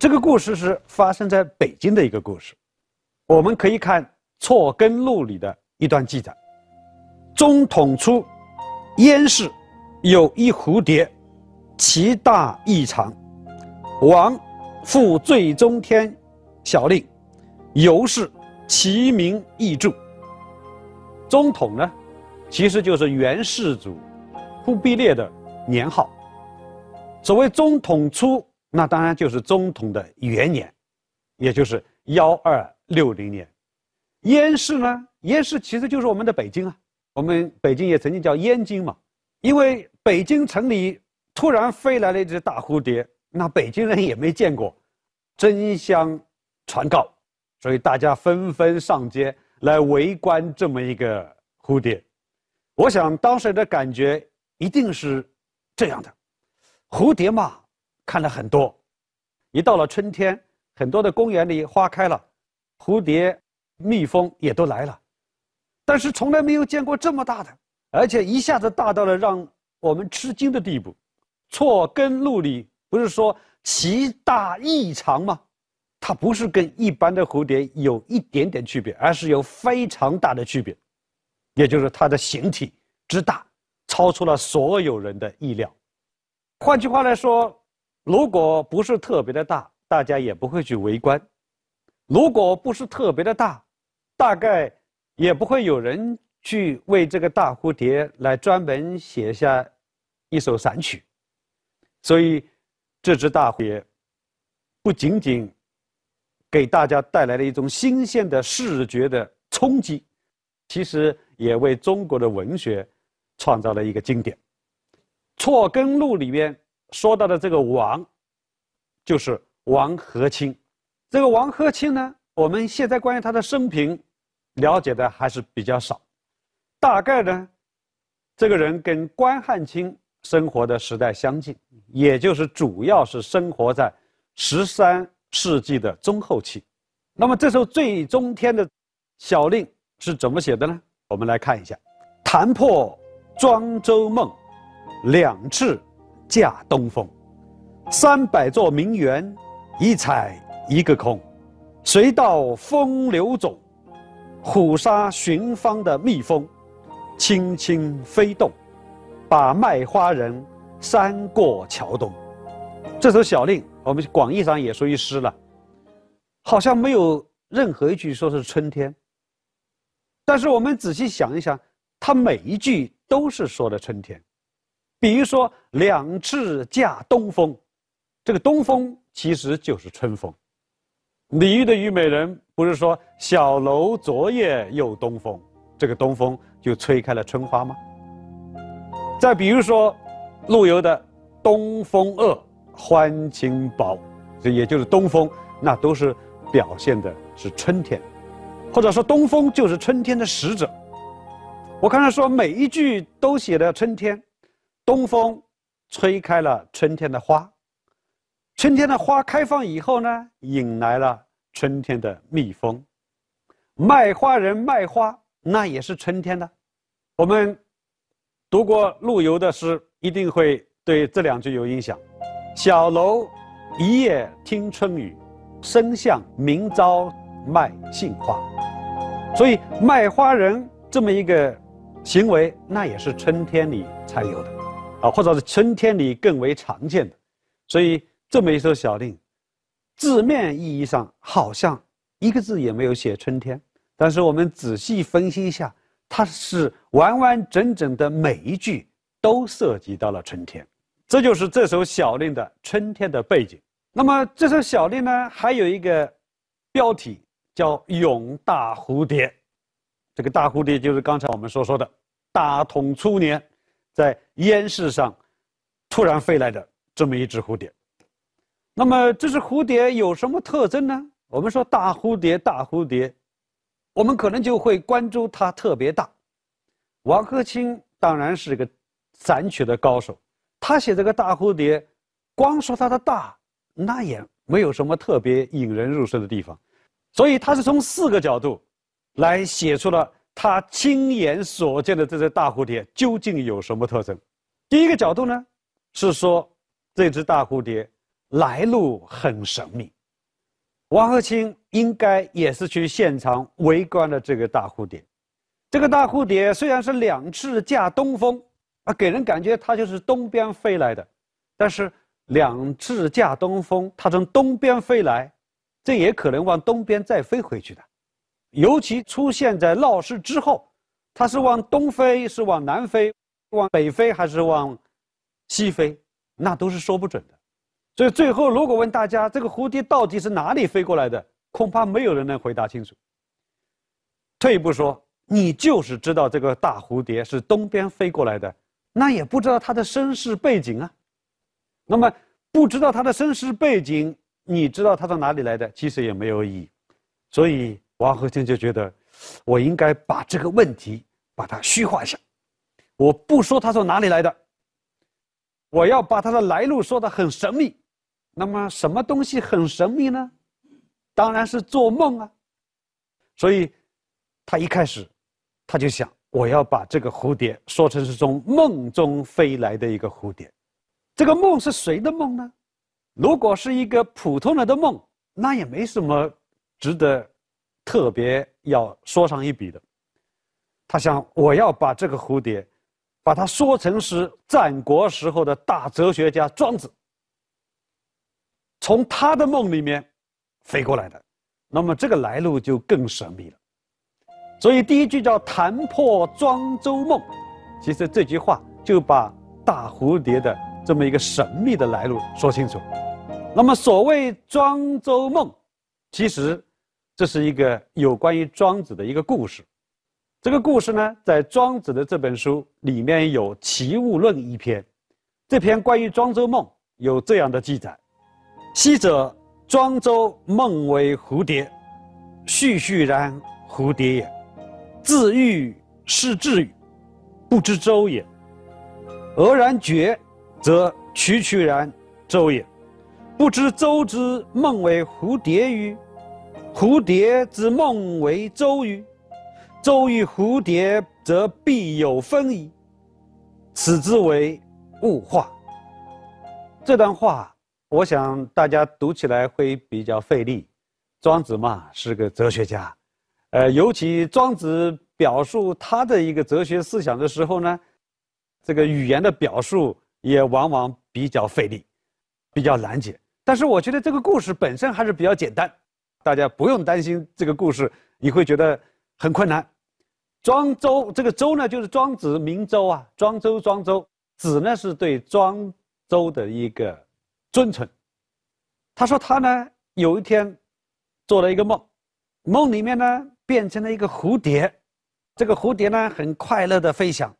这个故事是发生在北京的一个故事。我们可以看《错根录》里的一段记载：中统初，燕氏有一蝴蝶，其大异常。王复最中天小令，由是其名易著。中统呢，其实就是元世祖忽必烈的年号。所谓中统初，那当然就是中统的元年，也就是幺二六零年。燕市呢，燕市其实就是我们的北京啊。我们北京也曾经叫燕京嘛，因为北京城里突然飞来了一只大蝴蝶，那北京人也没见过，争相传告，所以大家纷纷上街。来围观这么一个蝴蝶，我想当时的感觉一定是这样的：蝴蝶嘛，看了很多。一到了春天，很多的公园里花开了，蝴蝶、蜜蜂也都来了。但是从来没有见过这么大的，而且一下子大到了让我们吃惊的地步。错根录里不是说其大异常吗？它不是跟一般的蝴蝶有一点点区别，而是有非常大的区别，也就是它的形体之大，超出了所有人的意料。换句话来说，如果不是特别的大，大家也不会去围观；如果不是特别的大，大概也不会有人去为这个大蝴蝶来专门写下一首散曲。所以，这只大蝴蝶不仅仅。给大家带来了一种新鲜的视觉的冲击，其实也为中国的文学创造了一个经典。《错根录》里面说到的这个王，就是王和清。这个王和清呢，我们现在关于他的生平了解的还是比较少。大概呢，这个人跟关汉卿生活的时代相近，也就是主要是生活在十三。世纪的中后期，那么这首最中天的小令是怎么写的呢？我们来看一下：弹破庄周梦，两翅驾东风。三百座名园，一采一个空。谁道风流种，虎杀寻芳的蜜蜂，轻轻飞动，把卖花人山过桥东。这首小令。我们广义上也属于诗了，好像没有任何一句说是春天。但是我们仔细想一想，它每一句都是说的春天。比如说“两翅驾东风”，这个东风其实就是春风。李煜的《虞美人》不是说“小楼昨夜又东风”，这个东风就吹开了春花吗？再比如说陆游的“东风恶”。欢情薄，这也就是东风，那都是表现的是春天，或者说东风就是春天的使者。我刚才说每一句都写的春天，东风吹开了春天的花，春天的花开放以后呢，引来了春天的蜜蜂，卖花人卖花，那也是春天的。我们读过陆游的诗，一定会对这两句有印象。小楼一夜听春雨，深巷明朝卖杏花。所以卖花人这么一个行为，那也是春天里才有的，啊，或者是春天里更为常见的。所以这么一首小令，字面意义上好像一个字也没有写春天，但是我们仔细分析一下，它是完完整整的每一句都涉及到了春天。这就是这首小令的春天的背景。那么这首小令呢，还有一个标题叫《咏大蝴蝶》。这个大蝴蝶就是刚才我们所说的大统初年，在烟市上突然飞来的这么一只蝴蝶。那么这只蝴蝶有什么特征呢？我们说大蝴蝶，大蝴蝶，我们可能就会关注它特别大。王鹤清当然是个散曲的高手。他写这个大蝴蝶，光说它的大，那也没有什么特别引人入胜的地方，所以他是从四个角度，来写出了他亲眼所见的这只大蝴蝶究竟有什么特征。第一个角度呢，是说这只大蝴蝶来路很神秘。王鹤清应该也是去现场围观了这个大蝴蝶。这个大蝴蝶虽然是两翅驾东风，啊，给人感觉它就是东边飞来的，但是两翅驾东风，它从东边飞来，这也可能往东边再飞回去的。尤其出现在闹市之后，它是往东飞，是往南飞，往北飞还是往西飞，那都是说不准的。所以最后，如果问大家这个蝴蝶到底是哪里飞过来的，恐怕没有人能回答清楚。退一步说。你就是知道这个大蝴蝶是东边飞过来的，那也不知道它的身世背景啊。那么不知道它的身世背景，你知道它从哪里来的，其实也没有意义。所以王鹤清就觉得，我应该把这个问题把它虚化一下。我不说它从哪里来的，我要把它的来路说的很神秘。那么什么东西很神秘呢？当然是做梦啊。所以他一开始。他就想，我要把这个蝴蝶说成是从梦中飞来的一个蝴蝶。这个梦是谁的梦呢？如果是一个普通人的梦，那也没什么值得特别要说上一笔的。他想，我要把这个蝴蝶，把它说成是战国时候的大哲学家庄子，从他的梦里面飞过来的，那么这个来路就更神秘了。所以第一句叫“谈破庄周梦”，其实这句话就把大蝴蝶的这么一个神秘的来路说清楚。那么所谓庄周梦，其实这是一个有关于庄子的一个故事。这个故事呢，在庄子的这本书里面有《齐物论》一篇。这篇关于庄周梦有这样的记载：“昔者庄周梦为蝴蝶，栩栩然蝴蝶也。”自喻是至语，不知周也；俄然觉，则曲曲然周也。不知周之梦为蝴蝶于？蝴蝶之梦为周瑜？周与蝴蝶，则必有分矣。此之为物化。这段话，我想大家读起来会比较费力。庄子嘛，是个哲学家。呃，尤其庄子表述他的一个哲学思想的时候呢，这个语言的表述也往往比较费力，比较难解。但是我觉得这个故事本身还是比较简单，大家不用担心这个故事你会觉得很困难。庄周这个周呢，就是庄子名周啊，庄周庄周子呢是对庄周的一个尊称。他说他呢有一天做了一个梦，梦里面呢。变成了一个蝴蝶，这个蝴蝶呢很快乐的飞翔，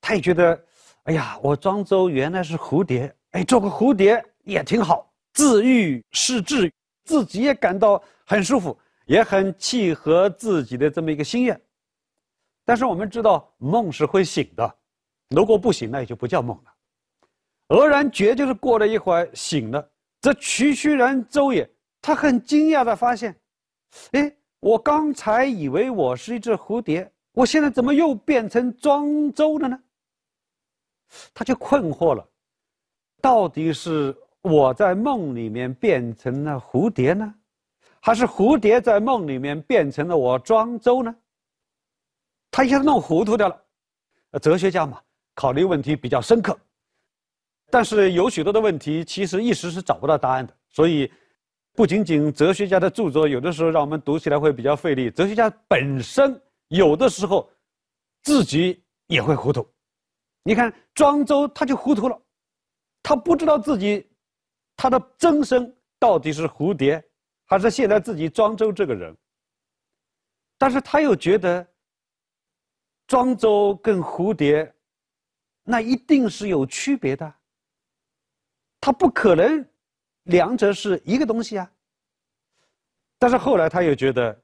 他也觉得，哎呀，我庄周原来是蝴蝶，哎，做个蝴蝶也挺好，自愈是治愈，自己也感到很舒服，也很契合自己的这么一个心愿。但是我们知道梦是会醒的，如果不醒，那也就不叫梦了。俄然觉就是过了一会儿醒了，这徐徐然周也，他很惊讶的发现，哎。我刚才以为我是一只蝴蝶，我现在怎么又变成庄周了呢？他就困惑了，到底是我在梦里面变成了蝴蝶呢，还是蝴蝶在梦里面变成了我庄周呢？他一下子弄糊涂掉了。哲学家嘛，考虑问题比较深刻，但是有许多的问题其实一时是找不到答案的，所以。不仅仅哲学家的著作有的时候让我们读起来会比较费力，哲学家本身有的时候自己也会糊涂。你看庄周他就糊涂了，他不知道自己他的真身到底是蝴蝶还是现在自己庄周这个人，但是他又觉得庄周跟蝴蝶那一定是有区别的，他不可能。两者是一个东西啊，但是后来他又觉得，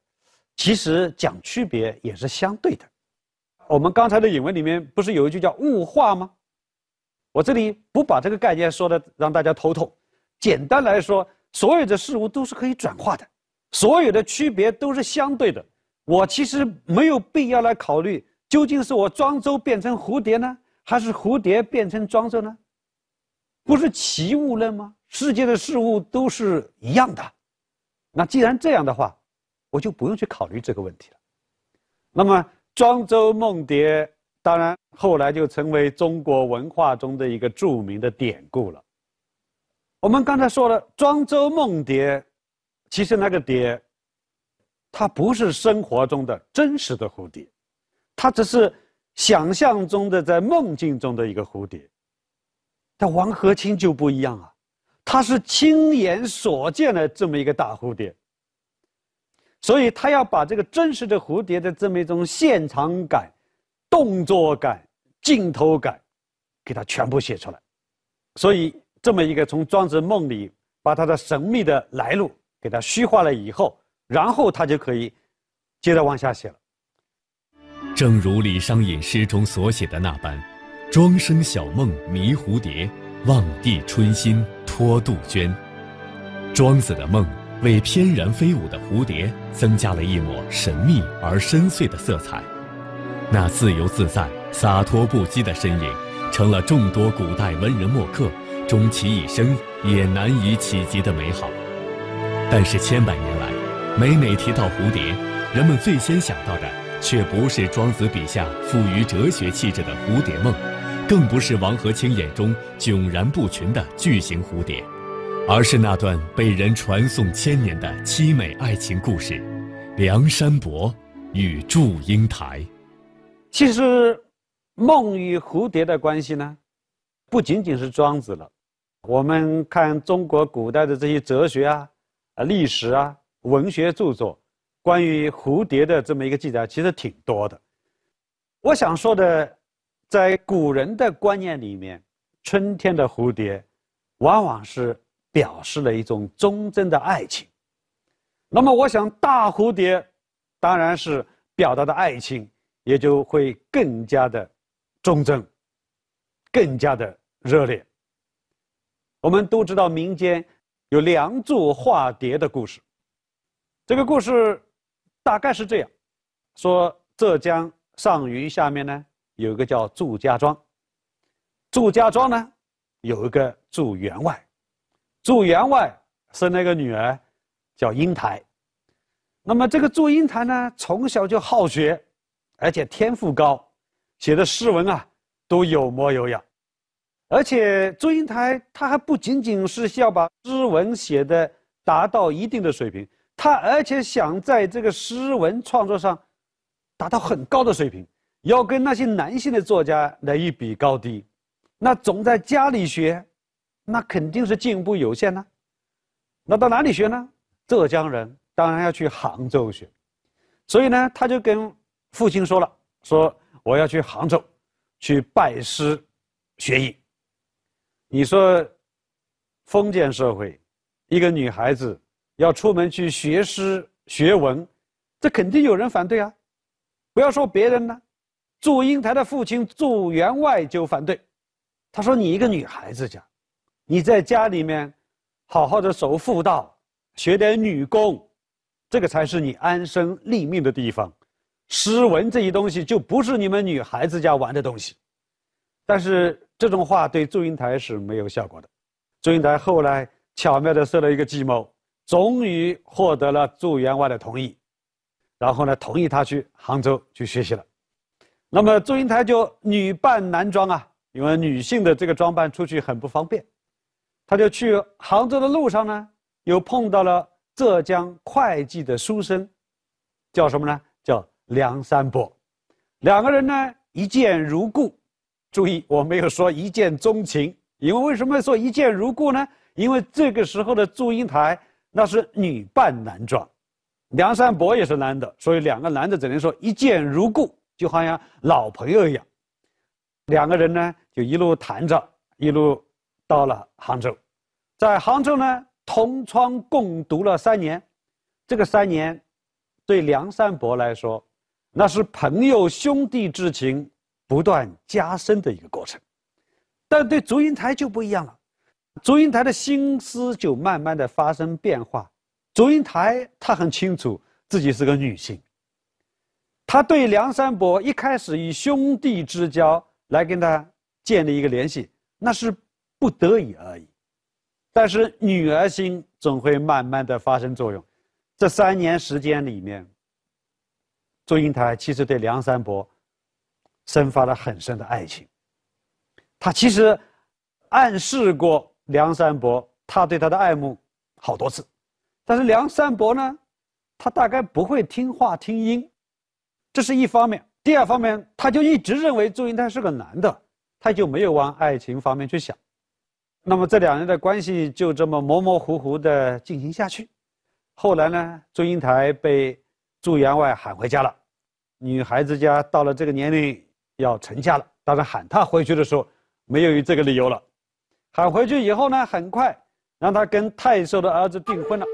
其实讲区别也是相对的。我们刚才的引文里面不是有一句叫“物化”吗？我这里不把这个概念说的让大家头痛。简单来说，所有的事物都是可以转化的，所有的区别都是相对的。我其实没有必要来考虑，究竟是我庄周变成蝴蝶呢，还是蝴蝶变成庄周呢？不是齐物论吗？世界的事物都是一样的。那既然这样的话，我就不用去考虑这个问题了。那么庄周梦蝶，当然后来就成为中国文化中的一个著名的典故了。我们刚才说了，庄周梦蝶，其实那个蝶，它不是生活中的真实的蝴蝶，它只是想象中的在梦境中的一个蝴蝶。但王和清就不一样啊，他是亲眼所见的这么一个大蝴蝶。所以他要把这个真实的蝴蝶的这么一种现场感、动作感、镜头感，给它全部写出来。所以这么一个从庄子梦里把他的神秘的来路给他虚化了以后，然后他就可以接着往下写了。正如李商隐诗中所写的那般：“庄生晓梦迷蝴蝶，望帝春心托杜鹃。”庄子的梦。为翩然飞舞的蝴蝶增加了一抹神秘而深邃的色彩，那自由自在、洒脱不羁的身影，成了众多古代文人墨客终其一生也难以企及的美好。但是千百年来，每每提到蝴蝶，人们最先想到的却不是庄子笔下富于哲学气质的蝴蝶梦，更不是王和清眼中迥然不群的巨型蝴蝶。而是那段被人传颂千年的凄美爱情故事，《梁山伯与祝英台》。其实，梦与蝴蝶的关系呢，不仅仅是庄子了。我们看中国古代的这些哲学啊、啊历史啊、文学著作，关于蝴蝶的这么一个记载，其实挺多的。我想说的，在古人的观念里面，春天的蝴蝶，往往是。表示了一种忠贞的爱情，那么我想大蝴蝶，当然是表达的爱情也就会更加的忠贞，更加的热烈。我们都知道民间有梁祝化蝶的故事，这个故事大概是这样：说浙江上虞下面呢有一个叫祝家庄，祝家庄呢有一个祝员外。祝员外生了一个女儿，叫英台。那么这个祝英台呢，从小就好学，而且天赋高，写的诗文啊都有模有样。而且祝英台他还不仅仅是要把诗文写的达到一定的水平，他而且想在这个诗文创作上达到很高的水平，要跟那些男性的作家来一比高低。那总在家里学。那肯定是进步有限呢。那到哪里学呢？浙江人当然要去杭州学。所以呢，他就跟父亲说了：“说我要去杭州，去拜师学艺。”你说，封建社会，一个女孩子要出门去学诗学文，这肯定有人反对啊。不要说别人呢，祝英台的父亲祝员外就反对。他说：“你一个女孩子家。”你在家里面好好的守妇道，学点女工，这个才是你安身立命的地方。诗文这些东西就不是你们女孩子家玩的东西。但是这种话对祝英台是没有效果的。祝英台后来巧妙的设了一个计谋，终于获得了祝员外的同意，然后呢，同意他去杭州去学习了。那么祝英台就女扮男装啊，因为女性的这个装扮出去很不方便。他就去杭州的路上呢，又碰到了浙江会稽的书生，叫什么呢？叫梁山伯。两个人呢，一见如故。注意，我没有说一见钟情，因为为什么说一见如故呢？因为这个时候的祝英台那是女扮男装，梁山伯也是男的，所以两个男的只能说一见如故，就好像老朋友一样。两个人呢，就一路谈着，一路。到了杭州，在杭州呢，同窗共读了三年。这个三年，对梁山伯来说，那是朋友兄弟之情不断加深的一个过程。但对祝英台就不一样了，祝英台的心思就慢慢的发生变化。祝英台她很清楚自己是个女性，她对梁山伯一开始以兄弟之交来跟他建立一个联系，那是。不得已而已。但是女儿心总会慢慢的发生作用。这三年时间里面，祝英台其实对梁山伯生发了很深的爱情。他其实暗示过梁山伯，他对他的爱慕好多次。但是梁山伯呢，他大概不会听话听音，这是一方面。第二方面，他就一直认为祝英台是个男的，他就没有往爱情方面去想。那么这两人的关系就这么模模糊糊的进行下去。后来呢，祝英台被祝员外喊回家了。女孩子家到了这个年龄要成家了，当然喊他回去的时候没有这个理由了。喊回去以后呢，很快让他跟太守的儿子订婚了。